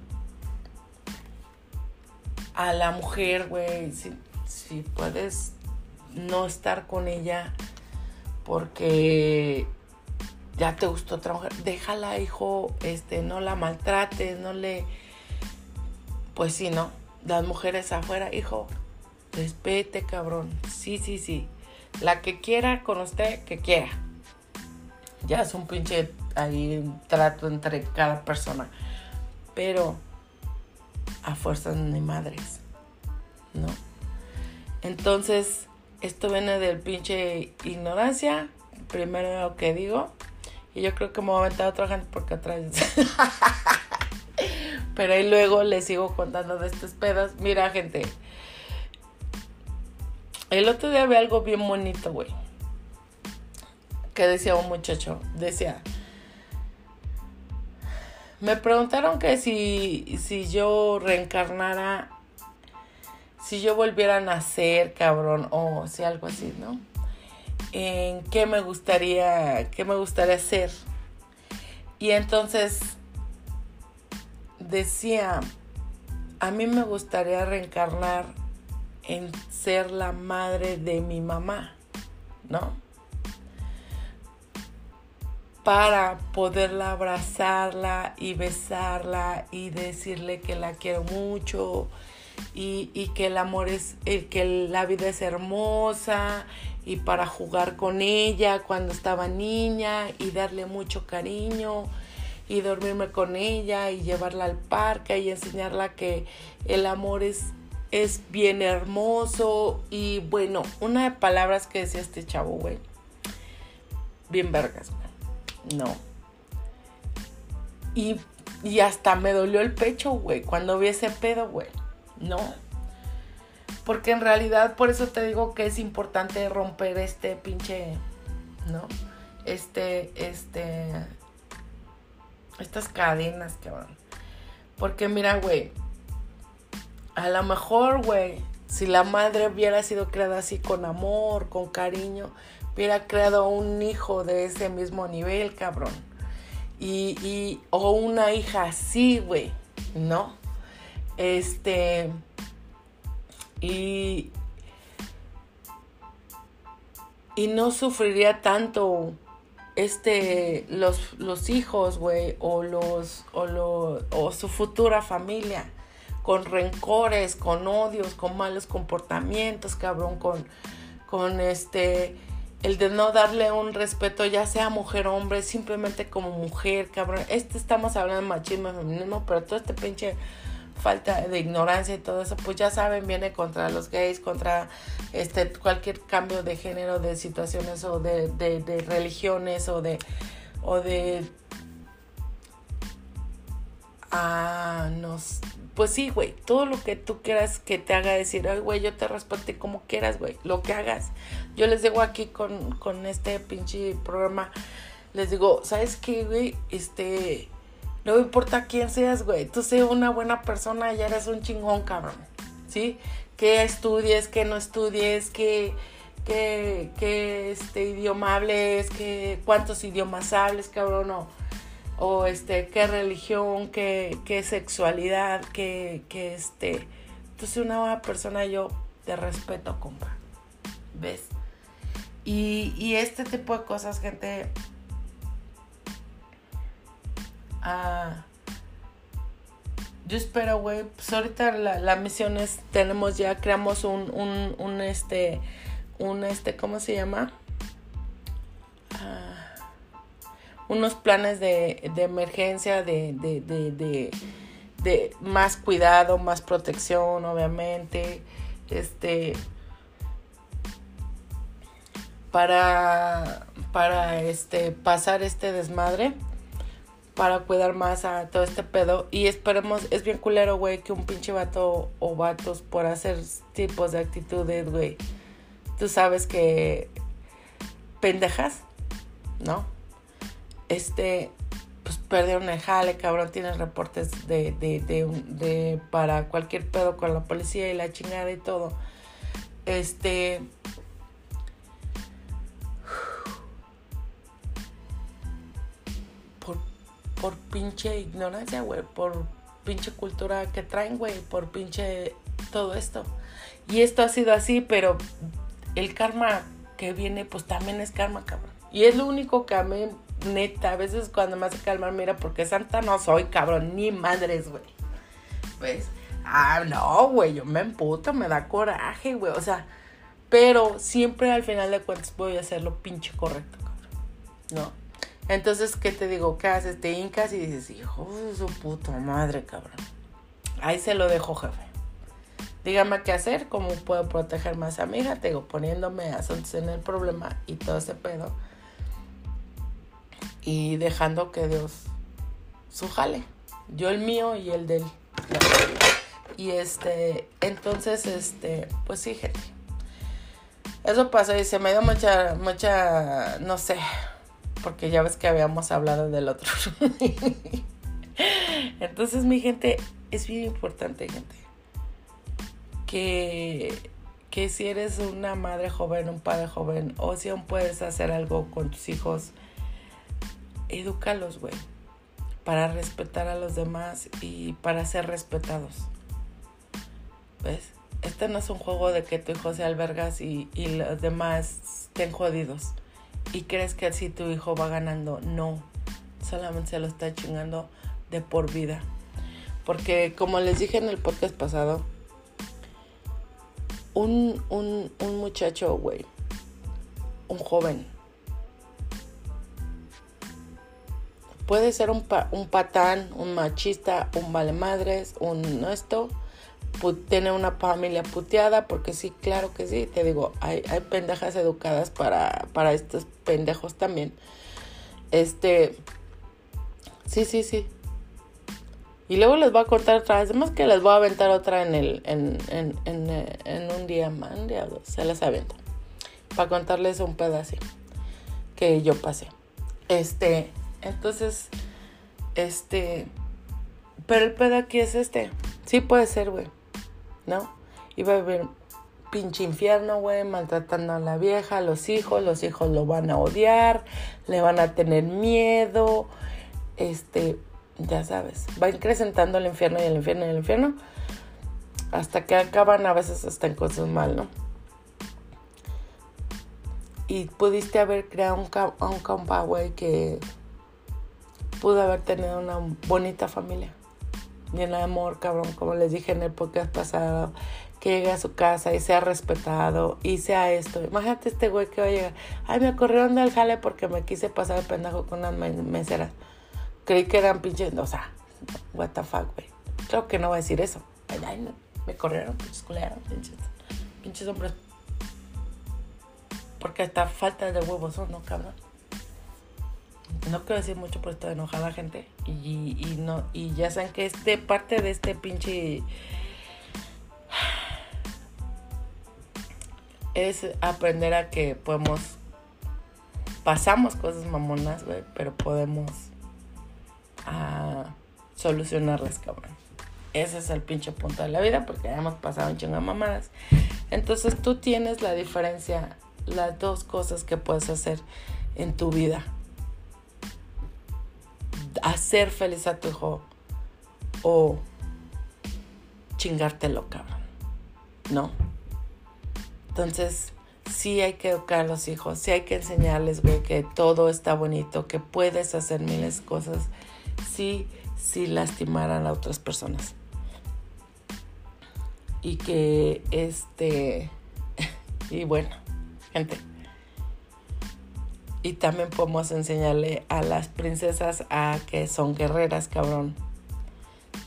S1: a la mujer, güey, si puedes no estar con ella porque ya te gustó otra mujer, déjala, hijo, este, no la maltrates, no le, pues sí, ¿no? Las mujeres afuera, hijo, Respete, cabrón. Sí, sí, sí. La que quiera con usted, que quiera. Ya es un pinche ahí un trato entre cada persona. Pero a fuerzas ni madres. ¿No? Entonces, esto viene del pinche ignorancia. Primero lo que digo. Y yo creo que me voy a aventar a otra gente porque atrás. Pero ahí luego les sigo contando de estos pedos. Mira, gente. El otro día vi algo bien bonito, güey. Que decía un muchacho. Decía. Me preguntaron que si, si yo reencarnara. Si yo volviera a nacer, cabrón. O si algo así, ¿no? En qué me gustaría. ¿Qué me gustaría hacer? Y entonces. Decía. A mí me gustaría reencarnar en ser la madre de mi mamá, ¿no? Para poderla abrazarla y besarla y decirle que la quiero mucho y, que el amor es, el, que la vida es hermosa y para jugar con ella cuando estaba niña y darle mucho cariño y dormirme con ella y llevarla al parque y enseñarla que el amor es es bien hermoso y bueno, una de palabras que decía este chavo, güey. Bien vergas. No. Y y hasta me dolió el pecho, güey, cuando vi ese pedo, güey. No. Porque en realidad, por eso te digo que es importante romper este pinche, ¿no? Este, este, estas cadenas, cabrón. Porque mira, güey, a lo mejor, güey, si la madre hubiera sido creada así con amor, con cariño, hubiera creado un hijo de ese mismo nivel, cabrón. Y, y o una hija así, güey, ¿no? Este, y, y no sufriría tanto este los, los hijos, güey, o los o, o su futura familia con rencores, con odios, con malos comportamientos, cabrón, con, con este, el de no darle un respeto, ya sea mujer o hombre, simplemente como mujer, cabrón. Este estamos hablando de machismo y feminismo, pero todo este pinche falta de ignorancia y todo eso, pues ya saben, viene contra los gays, contra este cualquier cambio de género, de situaciones o de, de, religiones o de o de ah, nos pues sí, güey, todo lo que tú quieras que te haga decir, ay, güey, yo te respeto como quieras, güey, lo que hagas. Yo les digo aquí con, con este pinche programa, les digo, ¿sabes qué, güey? Este, no importa quién seas, güey, tú seas una buena persona, ya eres un chingón, cabrón, ¿sí? Que estudies, que no estudies, que, que, que este, idioma hables, que cuántos idiomas hables, cabrón, no o este, qué religión, qué, qué sexualidad, qué, qué este. Entonces una buena persona yo te respeto, compa. ¿Ves? Y, y este tipo de cosas, gente. Ah, yo espero, güey. Pues ahorita la, la, misión es, tenemos ya, creamos un, un, este, un este, ¿cómo se llama? Ah, unos planes de, de emergencia, de, de, de, de, más cuidado, más protección, obviamente, este, para, para este, pasar este desmadre, para cuidar más a todo este pedo. Y esperemos, es bien culero, güey, que un pinche vato o vatos por hacer tipos de actitudes, güey, tú sabes que pendejas, ¿no? este, pues perdieron el jale, cabrón, tienes reportes de, de, de, de, para cualquier pedo con la policía y la chingada y todo. Este, por pinche ignorancia, güey, por pinche cultura que traen, güey, por pinche todo esto. Y esto ha sido así, pero el karma que viene, pues también es karma, cabrón. Y es lo único que a mí neta, a veces cuando me hace calmar, mira, porque santa no soy, cabrón, ni madres, güey. Pues, ah, no, güey, yo me emputo, me da coraje, güey, o sea, pero siempre al final de cuentas voy a hacer lo pinche correcto, cabrón, ¿no? Entonces, ¿qué te digo? ¿Qué haces? Te hincas y dices, hijo su puta madre, cabrón. Ahí se lo dejo, jefe. Dígame qué hacer, cómo puedo proteger más a mi hija, te digo, poniéndome a en el problema y todo ese pedo y dejando que Dios su jale. Yo el mío y el de él. Y este, entonces, este, pues sí, gente. Eso pasó y se me dio mucha, mucha, no sé, porque ya ves que habíamos hablado del otro. entonces, mi gente, es bien importante, gente, que, que si eres una madre joven, un padre joven, o si aún puedes hacer algo con tus hijos, edúcalos, güey, para respetar a los demás y para ser respetados. ¿Ves? Este no es un juego de que tu hijo sea albergas y los demás estén jodidos. Y crees que así tu hijo va ganando. No, solamente se lo está chingando de por vida. Porque como les dije en el podcast pasado, un, un, un muchacho, güey, un joven, Puede ser un, un patán, un machista, un valemadres, un esto, tiene una familia puteada, porque sí, claro que sí, te digo, hay, hay pendejas educadas para, para estos pendejos también. Este, sí, sí, sí. Y luego les voy a contar otra vez, además que les voy a aventar otra en el, en, en, en, en un día o dos, se las aviento. Para contarles un pedazo que yo pasé. Este, entonces, este, pero el pedo aquí es este. Sí puede ser, güey. ¿No? Iba a vivir pinche infierno, güey, maltratando a la vieja, a los hijos, los hijos lo van a odiar, le van a tener miedo, este, ya sabes, va incrementando el infierno y el infierno y el infierno hasta que acaban a veces hasta en cosas mal, ¿no? Y pudiste haber creado un, un compa, güey, que pudo haber tenido una bonita familia, llena de amor, cabrón, como les dije en el podcast pasado, que llegue a su casa y sea respetado y sea esto. Imagínate este güey que va a llegar, ay, me corrieron del jale porque me quise pasar el pendejo con unas meseras creí que eran pinches, o sea, what the fuck, güey. Creo que no va a decir eso. Ay, ay, no, me corrieron, pinches culeros, pinches, pinches hombres. Porque hasta falta de huevos ¿no, cabrón? No quiero decir mucho por esto de enojar a la gente. Y, y, no, y ya saben que este, parte de este pinche es aprender a que podemos pasamos cosas mamonas, güey, pero podemos a solucionarlas, cabrón. Ese es el pinche punto de la vida porque ya hemos pasado un chingo de mamadas. Entonces tú tienes la diferencia, las dos cosas que puedes hacer en tu vida. Hacer feliz a tu hijo o chingártelo, cabrón. ¿No? Entonces, sí hay que educar a los hijos, sí hay que enseñarles, güey, que todo está bonito, que puedes hacer miles de cosas si, si lastimaran a otras personas. Y que este, y bueno, gente. Y también podemos enseñarle a las princesas a que son guerreras, cabrón.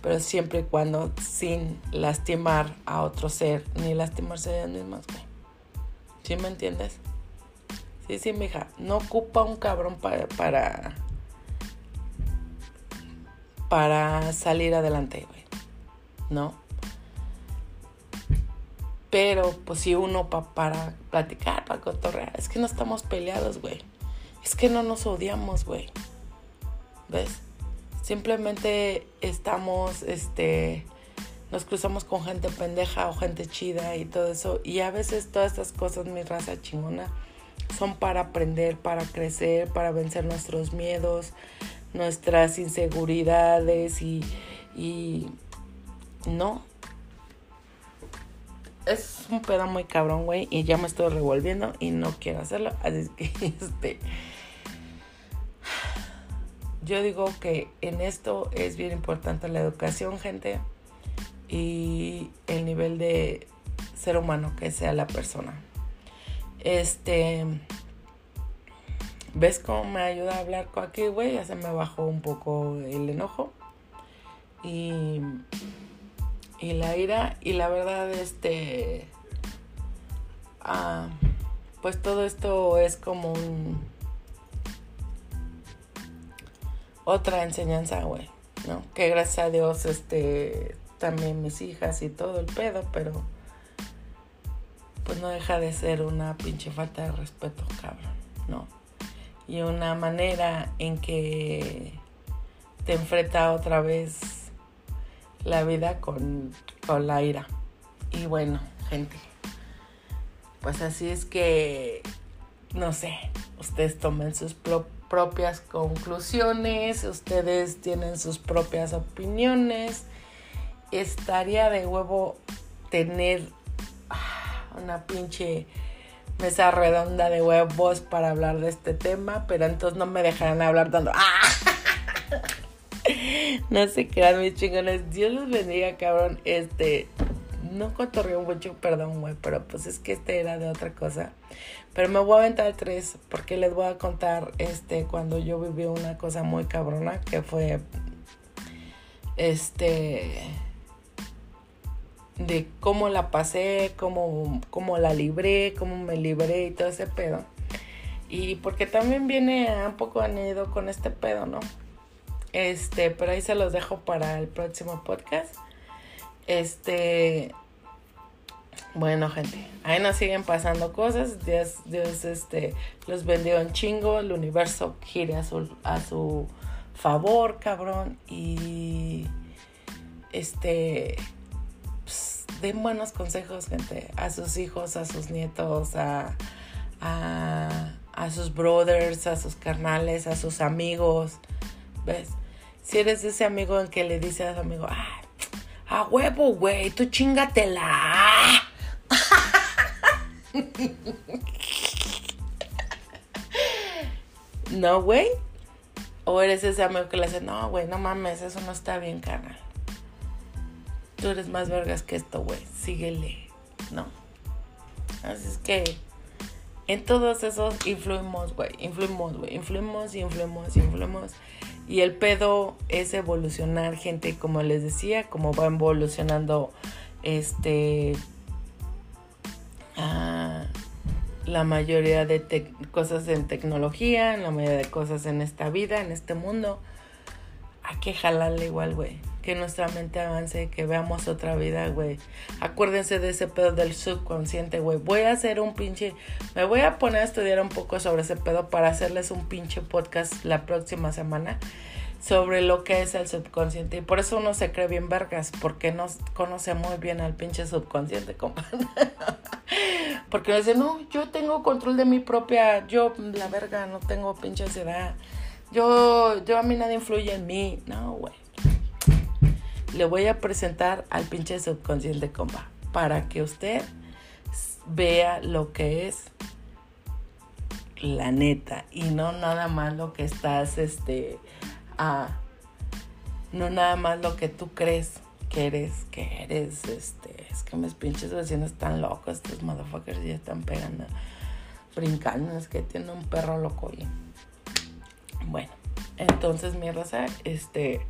S1: Pero siempre y cuando sin lastimar a otro ser, ni lastimarse a ellas mismas, güey. ¿Sí me entiendes? Sí, sí, mija. No ocupa un cabrón para, para para salir adelante, güey. ¿No? Pero, pues si uno para platicar, para cotorrear, es que no estamos peleados, güey. Es que no nos odiamos, güey. ¿Ves? Simplemente estamos, este, nos cruzamos con gente pendeja o gente chida y todo eso. Y a veces todas estas cosas, mi raza chingona, son para aprender, para crecer, para vencer nuestros miedos, nuestras inseguridades y, y no. Es un pedo muy cabrón, güey, y ya me estoy revolviendo y no quiero hacerlo. Así que, este... Yo digo que en esto es bien importante la educación, gente, y el nivel de ser humano que sea la persona. Este ¿Ves cómo me ayuda a hablar con aquí, güey? Ya se me bajó un poco el enojo. Y, y la ira. Y la verdad, este... Ah, pues todo esto es como un... Otra enseñanza, güey. ¿No? Que gracias a Dios, este... También mis hijas y todo el pedo, pero... Pues no deja de ser una pinche falta de respeto, cabrón. ¿No? y una manera en que te enfrenta otra vez la vida con, la ira. Y bueno, gente, pues así es que, no sé, ustedes tomen sus propias conclusiones, ustedes tienen sus propias opiniones. Estaría de huevo tener ah, una pinche mesa redonda de huevos para hablar de este tema, pero entonces no me dejarán hablar dando... ¡Ah! no se crean mis chingones. Dios los bendiga, cabrón. Este, no cotorreo mucho, perdón, güey, pero pues es que este era de otra cosa. Pero me voy a aventar tres porque les voy a contar este cuando yo viví una cosa muy cabrona que fue este de cómo la pasé, cómo, cómo la libré, cómo me libré y todo ese pedo. Y porque también viene un poco anido con este pedo, ¿no? Este, pero ahí se los dejo para el próximo podcast. Este, bueno, gente, ahí nos siguen pasando cosas. Dios, Dios este, los bendiga un chingo. El universo gire a su, a su favor, cabrón. Y este, pues, den buenos consejos, gente, a sus hijos, a sus nietos, a, a, a sus brothers, a sus carnales, a sus amigos. ¿Ves? Si eres ese amigo en que le dices a su amigo, a huevo, güey, tú chingatela. no, güey. O eres ese amigo que le dice, no, güey, no mames, eso no está bien, carnal. Tú eres más vergas que esto, güey. Síguele. No. Así es que en todos esos influimos, güey. Influimos, güey. Influimos y influimos y influimos. Y el pedo es evolucionar, gente, como les decía, como va evolucionando este la mayoría de cosas en tecnología, la mayoría de cosas en esta vida, en este mundo. Hay que jalarle igual, güey. Que nuestra mente avance, que veamos otra vida, güey. Acuérdense de ese pedo del subconsciente, güey. Voy a hacer un pinche. Me voy a poner a estudiar un poco sobre ese pedo para hacerles un pinche podcast la próxima semana sobre lo que es el subconsciente. Y por eso uno se cree bien vergas, porque no conoce muy bien al pinche subconsciente, compadre. porque uno dice, no, yo tengo control de mi propia, yo la verga, no tengo pinche ansiedad. Yo, yo a mí nadie influye en mí. No, güey. Le voy a presentar al pinche subconsciente, compa, para que usted vea lo que es la neta y no nada más lo que estás, este, a no nada más lo que tú crees que eres, que eres, este, es que mis pinches vecinos están locos, estos motherfuckers ya están pegando, brincando, es que tiene un perro loco y bueno, entonces mi raza, este,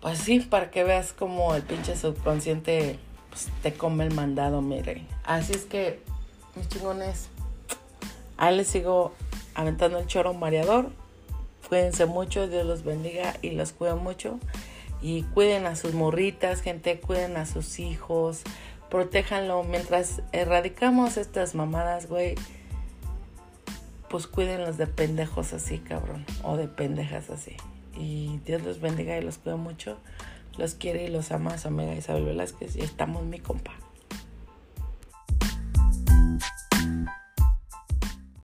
S1: pues sí, para que veas como el pinche subconsciente pues, te come el mandado, mire. Así es que, mis chingones, ahí les sigo aventando el choro mareador. Cuídense mucho, Dios los bendiga y los cuida mucho. Y cuiden a sus morritas, gente, cuiden a sus hijos, protéjanlo. Mientras erradicamos estas mamadas, güey, pues cuídenlos de pendejos así, cabrón, o de pendejas así. Y Dios los bendiga y los cuida mucho. Los quiere y los ama su amiga Isabel Velázquez y estamos mi compa.